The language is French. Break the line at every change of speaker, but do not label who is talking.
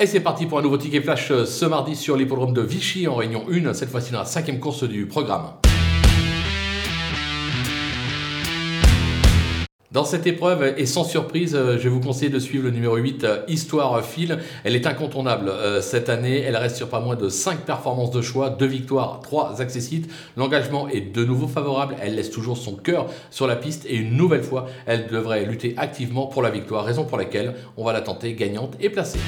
Et c'est parti pour un nouveau ticket flash euh, ce mardi sur l'hippodrome de Vichy en Réunion 1, cette fois-ci dans la cinquième course du programme. Dans cette épreuve, et sans surprise, euh, je vais vous conseiller de suivre le numéro 8, euh, Histoire Phil. Elle est incontournable cette année. Elle reste sur pas moins de 5 performances de choix, 2 victoires, 3 accessites. L'engagement est de nouveau favorable. Elle laisse toujours son cœur sur la piste et une nouvelle fois, elle devrait lutter activement pour la victoire, raison pour laquelle on va la tenter gagnante et placée.